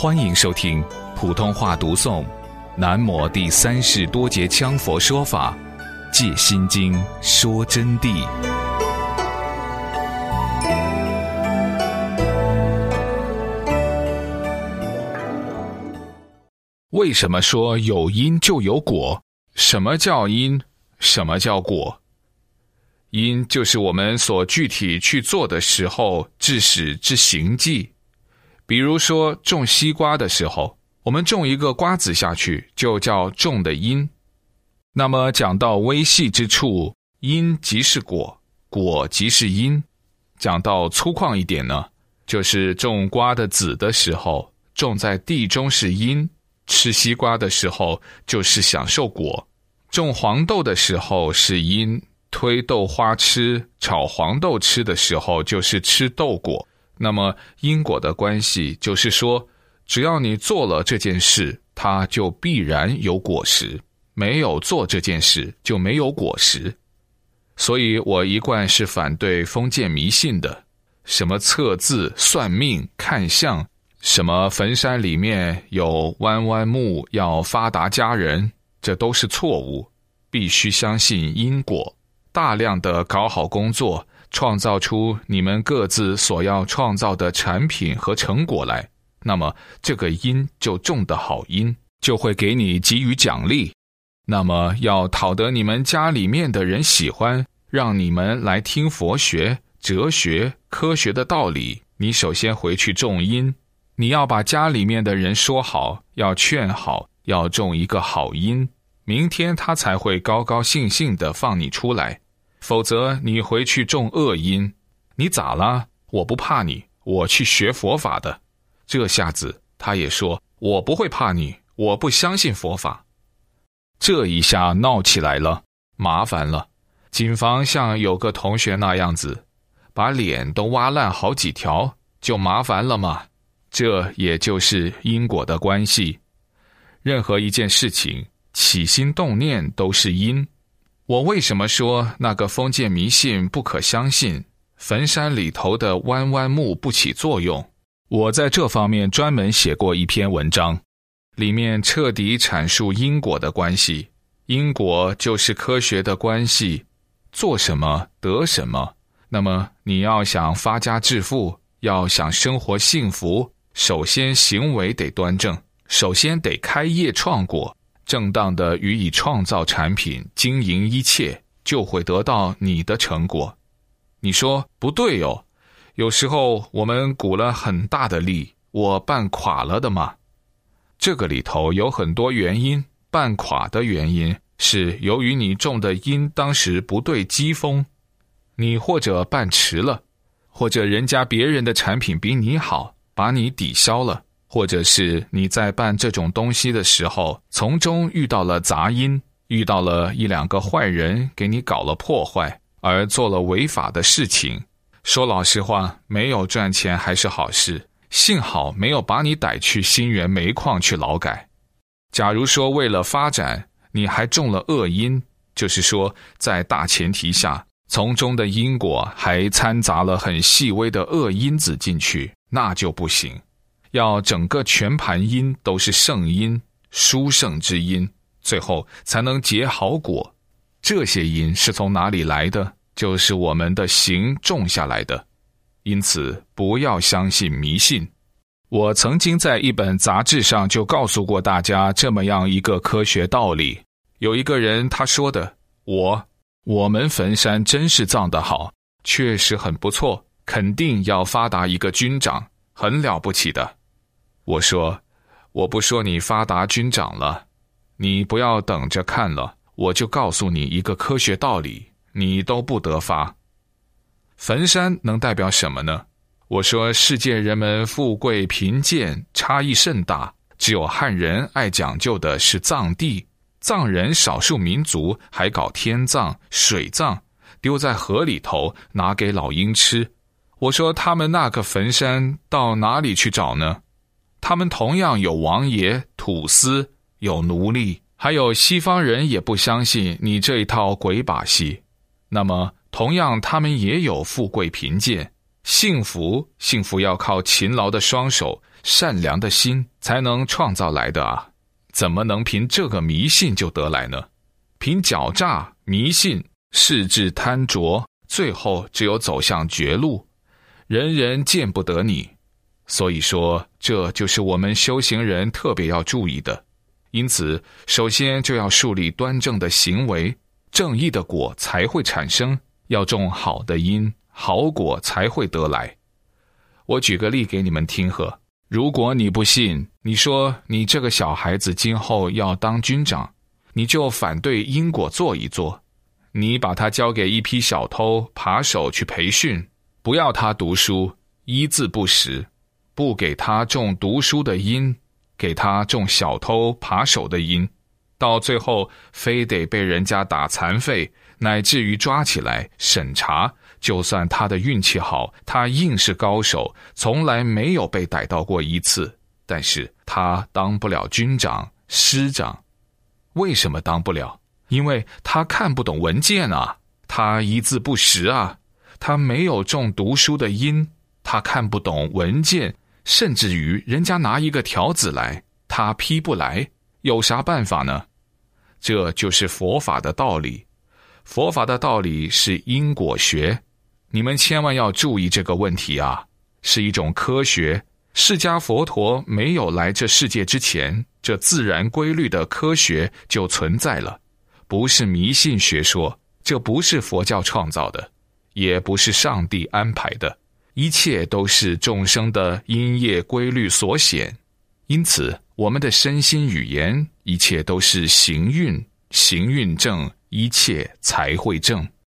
欢迎收听普通话读诵《南摩第三世多杰羌佛说法·借心经》说真谛。为什么说有因就有果？什么叫因？什么叫果？因就是我们所具体去做的时候致使之行迹。比如说种西瓜的时候，我们种一个瓜子下去，就叫种的因。那么讲到微细之处，因即是果，果即是因。讲到粗犷一点呢，就是种瓜的籽的时候，种在地中是因；吃西瓜的时候，就是享受果；种黄豆的时候是因；推豆花吃、炒黄豆吃的时候，就是吃豆果。那么因果的关系就是说，只要你做了这件事，它就必然有果实；没有做这件事，就没有果实。所以我一贯是反对封建迷信的，什么测字、算命、看相，什么坟山里面有弯弯木要发达家人，这都是错误。必须相信因果，大量的搞好工作。创造出你们各自所要创造的产品和成果来，那么这个因就种的好因，就会给你给予奖励。那么要讨得你们家里面的人喜欢，让你们来听佛学、哲学、科学的道理，你首先回去种因。你要把家里面的人说好，要劝好，要种一个好因，明天他才会高高兴兴的放你出来。否则你回去种恶因，你咋了？我不怕你，我去学佛法的。这下子他也说我不会怕你，我不相信佛法。这一下闹起来了，麻烦了。警方像有个同学那样子，把脸都挖烂好几条，就麻烦了嘛。这也就是因果的关系。任何一件事情起心动念都是因。我为什么说那个封建迷信不可相信？坟山里头的弯弯木不起作用。我在这方面专门写过一篇文章，里面彻底阐述因果的关系。因果就是科学的关系，做什么得什么。那么你要想发家致富，要想生活幸福，首先行为得端正，首先得开业创果。正当的予以创造产品、经营一切，就会得到你的成果。你说不对哦？有时候我们鼓了很大的力，我办垮了的嘛。这个里头有很多原因，办垮的原因是由于你种的因当时不对机风，你或者办迟了，或者人家别人的产品比你好，把你抵消了。或者是你在办这种东西的时候，从中遇到了杂音，遇到了一两个坏人给你搞了破坏，而做了违法的事情。说老实话，没有赚钱还是好事，幸好没有把你逮去新源煤矿去劳改。假如说为了发展，你还中了恶因，就是说在大前提下，从中的因果还掺杂了很细微的恶因子进去，那就不行。要整个全盘因都是圣因、殊胜之因，最后才能结好果。这些因是从哪里来的？就是我们的行种下来的。因此，不要相信迷信。我曾经在一本杂志上就告诉过大家这么样一个科学道理。有一个人他说的：“我我们坟山真是葬得好，确实很不错，肯定要发达一个军长，很了不起的。”我说，我不说你发达军长了，你不要等着看了，我就告诉你一个科学道理，你都不得发。坟山能代表什么呢？我说，世界人们富贵贫贱差异甚大，只有汉人爱讲究的是葬地，藏人少数民族还搞天葬、水葬，丢在河里头拿给老鹰吃。我说，他们那个坟山到哪里去找呢？他们同样有王爷、土司，有奴隶，还有西方人也不相信你这一套鬼把戏。那么，同样他们也有富贵贫贱，幸福，幸福要靠勤劳的双手、善良的心才能创造来的啊！怎么能凭这个迷信就得来呢？凭狡诈、迷信、恃志贪着，最后只有走向绝路。人人见不得你，所以说这就是我们修行人特别要注意的。因此，首先就要树立端正的行为，正义的果才会产生。要种好的因。好果才会得来。我举个例给你们听呵。如果你不信，你说你这个小孩子今后要当军长，你就反对因果做一做。你把他交给一批小偷扒手去培训，不要他读书，一字不识，不给他种读书的因，给他种小偷扒手的因，到最后非得被人家打残废，乃至于抓起来审查。就算他的运气好，他硬是高手，从来没有被逮到过一次。但是他当不了军长、师长，为什么当不了？因为他看不懂文件啊，他一字不识啊，他没有种读书的因，他看不懂文件，甚至于人家拿一个条子来，他批不来，有啥办法呢？这就是佛法的道理，佛法的道理是因果学。你们千万要注意这个问题啊！是一种科学。释迦佛陀没有来这世界之前，这自然规律的科学就存在了，不是迷信学说，这不是佛教创造的，也不是上帝安排的，一切都是众生的因业规律所显。因此，我们的身心语言，一切都是行运，行运正，一切才会正。